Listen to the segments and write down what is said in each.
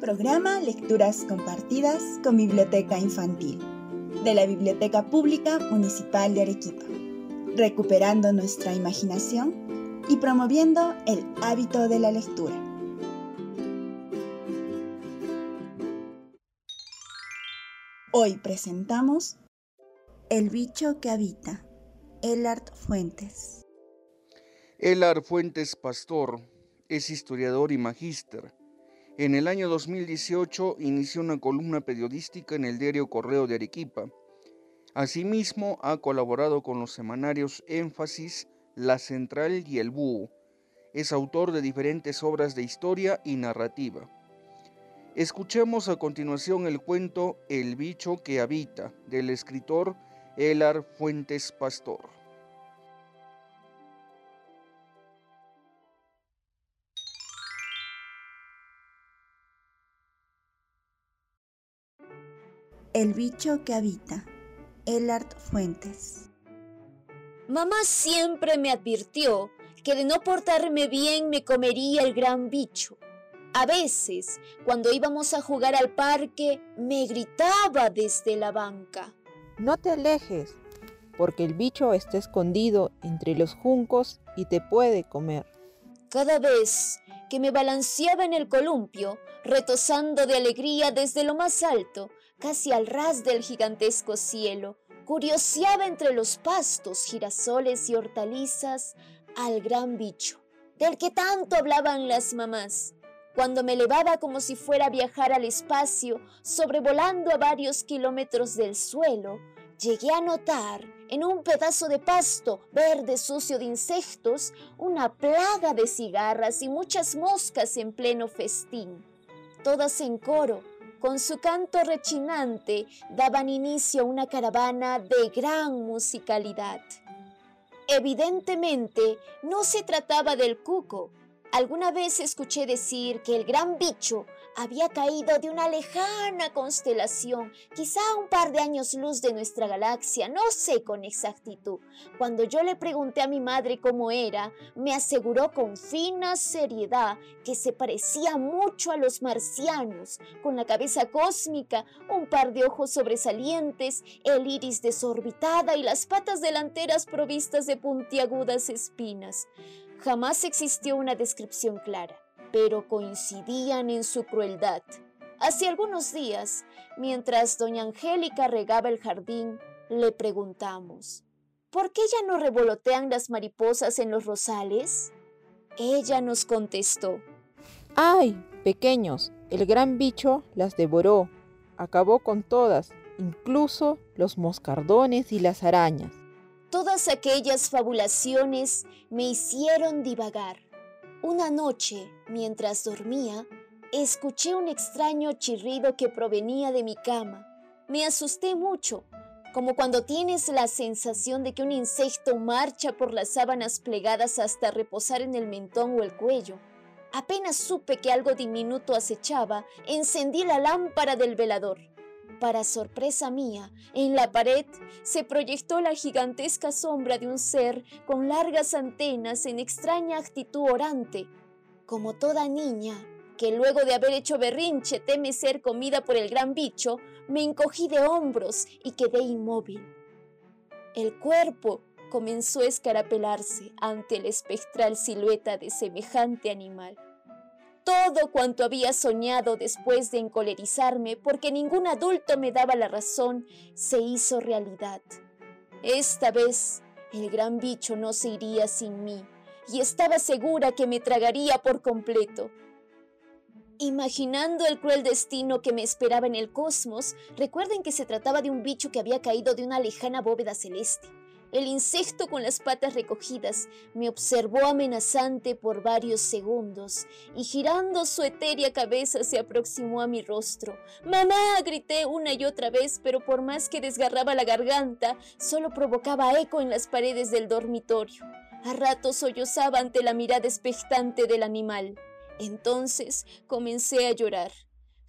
Programa Lecturas Compartidas con Biblioteca Infantil de la Biblioteca Pública Municipal de Arequipa, recuperando nuestra imaginación y promoviendo el hábito de la lectura. Hoy presentamos El bicho que habita, Elard Fuentes. Elard Fuentes Pastor es historiador y magíster en el año 2018 inició una columna periodística en el diario Correo de Arequipa. Asimismo, ha colaborado con los semanarios Énfasis, La Central y El Búho. Es autor de diferentes obras de historia y narrativa. Escuchemos a continuación el cuento El bicho que habita del escritor Elar Fuentes Pastor. El bicho que habita. Elard Fuentes. Mamá siempre me advirtió que de no portarme bien me comería el gran bicho. A veces, cuando íbamos a jugar al parque, me gritaba desde la banca. No te alejes, porque el bicho está escondido entre los juncos y te puede comer. Cada vez que me balanceaba en el columpio, retosando de alegría desde lo más alto, casi al ras del gigantesco cielo, curioseaba entre los pastos, girasoles y hortalizas al gran bicho, del que tanto hablaban las mamás. Cuando me elevaba como si fuera a viajar al espacio, sobrevolando a varios kilómetros del suelo, llegué a notar en un pedazo de pasto verde sucio de insectos una plaga de cigarras y muchas moscas en pleno festín. Todas en coro, con su canto rechinante, daban inicio a una caravana de gran musicalidad. Evidentemente, no se trataba del cuco. Alguna vez escuché decir que el gran bicho había caído de una lejana constelación, quizá un par de años luz de nuestra galaxia, no sé con exactitud. Cuando yo le pregunté a mi madre cómo era, me aseguró con fina seriedad que se parecía mucho a los marcianos, con la cabeza cósmica, un par de ojos sobresalientes, el iris desorbitada y las patas delanteras provistas de puntiagudas espinas. Jamás existió una descripción clara pero coincidían en su crueldad. Hace algunos días, mientras doña Angélica regaba el jardín, le preguntamos, ¿por qué ya no revolotean las mariposas en los rosales? Ella nos contestó, ¡ay, pequeños! El gran bicho las devoró, acabó con todas, incluso los moscardones y las arañas. Todas aquellas fabulaciones me hicieron divagar. Una noche, mientras dormía, escuché un extraño chirrido que provenía de mi cama. Me asusté mucho, como cuando tienes la sensación de que un insecto marcha por las sábanas plegadas hasta reposar en el mentón o el cuello. Apenas supe que algo diminuto acechaba, encendí la lámpara del velador. Para sorpresa mía, en la pared se proyectó la gigantesca sombra de un ser con largas antenas en extraña actitud orante, como toda niña que luego de haber hecho berrinche teme ser comida por el gran bicho, me encogí de hombros y quedé inmóvil. El cuerpo comenzó a escarapelarse ante la espectral silueta de semejante animal todo cuanto había soñado después de encolerizarme porque ningún adulto me daba la razón se hizo realidad. Esta vez el gran bicho no se iría sin mí y estaba segura que me tragaría por completo. Imaginando el cruel destino que me esperaba en el cosmos, recuerden que se trataba de un bicho que había caído de una lejana bóveda celeste. El insecto con las patas recogidas me observó amenazante por varios segundos y girando su etérea cabeza se aproximó a mi rostro. ¡Mamá! grité una y otra vez, pero por más que desgarraba la garganta, solo provocaba eco en las paredes del dormitorio. A ratos sollozaba ante la mirada expectante del animal. Entonces comencé a llorar.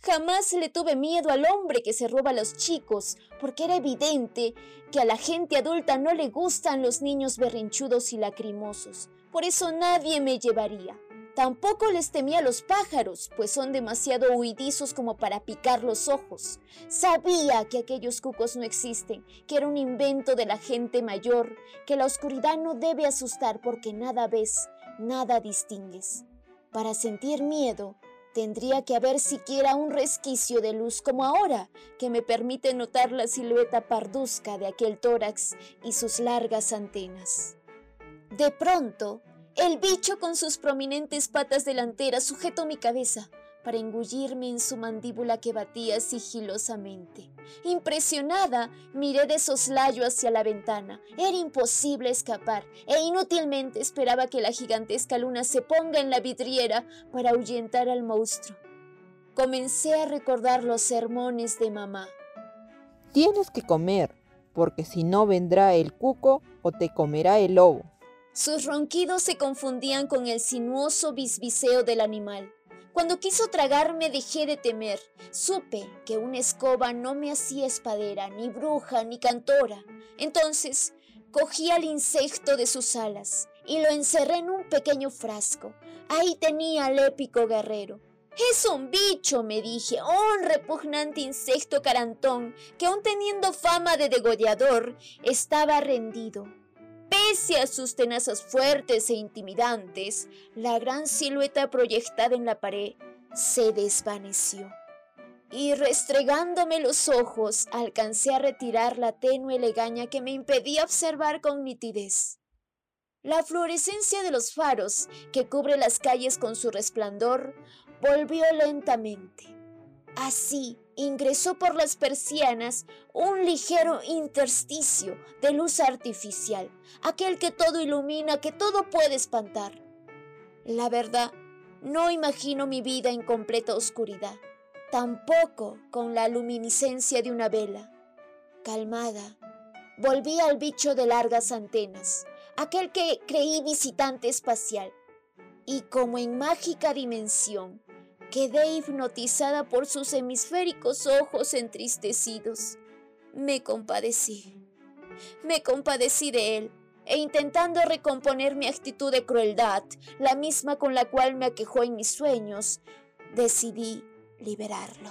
Jamás le tuve miedo al hombre que se roba a los chicos, porque era evidente que a la gente adulta no le gustan los niños berrinchudos y lacrimosos. Por eso nadie me llevaría. Tampoco les temía a los pájaros, pues son demasiado huidizos como para picar los ojos. Sabía que aquellos cucos no existen, que era un invento de la gente mayor, que la oscuridad no debe asustar porque nada ves, nada distingues. Para sentir miedo, tendría que haber siquiera un resquicio de luz como ahora, que me permite notar la silueta parduzca de aquel tórax y sus largas antenas. De pronto, el bicho con sus prominentes patas delanteras sujetó mi cabeza para engullirme en su mandíbula que batía sigilosamente. Impresionada, miré de soslayo hacia la ventana. Era imposible escapar e inútilmente esperaba que la gigantesca luna se ponga en la vidriera para ahuyentar al monstruo. Comencé a recordar los sermones de mamá. Tienes que comer, porque si no vendrá el cuco o te comerá el lobo. Sus ronquidos se confundían con el sinuoso bisbiseo del animal. Cuando quiso tragarme dejé de temer. Supe que una escoba no me hacía espadera, ni bruja, ni cantora. Entonces cogí al insecto de sus alas y lo encerré en un pequeño frasco. Ahí tenía al épico guerrero. Es un bicho, me dije, un repugnante insecto carantón que aun teniendo fama de degollador, estaba rendido. Pese a sus tenazas fuertes e intimidantes, la gran silueta proyectada en la pared se desvaneció. Y restregándome los ojos, alcancé a retirar la tenue legaña que me impedía observar con nitidez. La fluorescencia de los faros, que cubre las calles con su resplandor, volvió lentamente. Así, ingresó por las persianas un ligero intersticio de luz artificial, aquel que todo ilumina, que todo puede espantar. La verdad, no imagino mi vida en completa oscuridad, tampoco con la luminiscencia de una vela. Calmada, volví al bicho de largas antenas, aquel que creí visitante espacial, y como en mágica dimensión, Quedé hipnotizada por sus hemisféricos ojos entristecidos. Me compadecí. Me compadecí de él e intentando recomponer mi actitud de crueldad, la misma con la cual me aquejó en mis sueños, decidí liberarlo.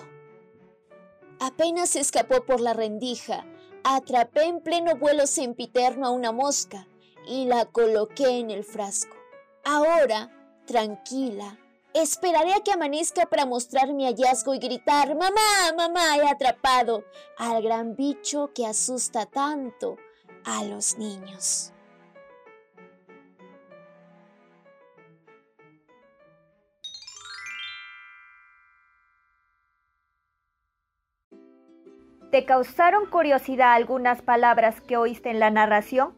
Apenas escapó por la rendija, atrapé en pleno vuelo sempiterno a una mosca y la coloqué en el frasco. Ahora, tranquila, Esperaré a que amanezca para mostrar mi hallazgo y gritar, mamá, mamá, he atrapado al gran bicho que asusta tanto a los niños. ¿Te causaron curiosidad algunas palabras que oíste en la narración?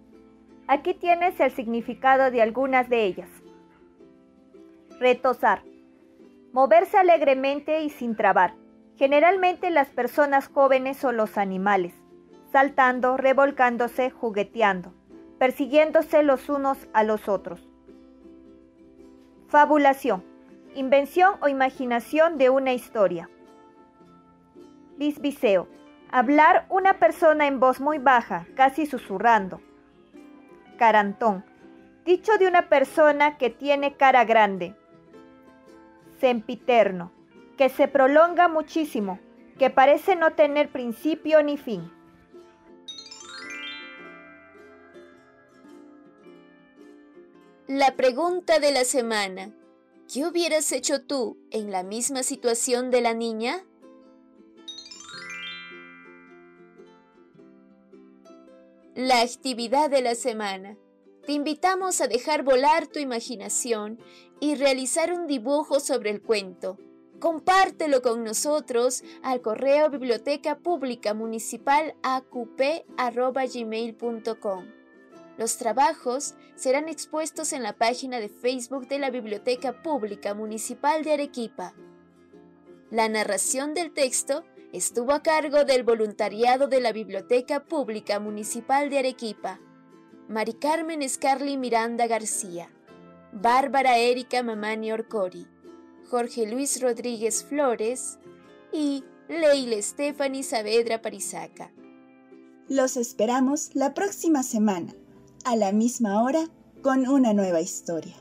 Aquí tienes el significado de algunas de ellas. Retosar. Moverse alegremente y sin trabar. Generalmente las personas jóvenes o los animales. Saltando, revolcándose, jugueteando, persiguiéndose los unos a los otros. Fabulación. Invención o imaginación de una historia. Lisbiseo. Hablar una persona en voz muy baja, casi susurrando. Carantón. Dicho de una persona que tiene cara grande, sempiterno, que se prolonga muchísimo, que parece no tener principio ni fin. La pregunta de la semana. ¿Qué hubieras hecho tú en la misma situación de la niña? La actividad de la semana. Te invitamos a dejar volar tu imaginación y realizar un dibujo sobre el cuento. Compártelo con nosotros al correo biblioteca pública municipal Los trabajos serán expuestos en la página de Facebook de la Biblioteca Pública Municipal de Arequipa. La narración del texto estuvo a cargo del voluntariado de la Biblioteca Pública Municipal de Arequipa. Mari Carmen Scarly Miranda García, Bárbara Erika Mamani Orcori, Jorge Luis Rodríguez Flores y Leila Stephanie Saavedra Parizaca. Los esperamos la próxima semana, a la misma hora, con una nueva historia.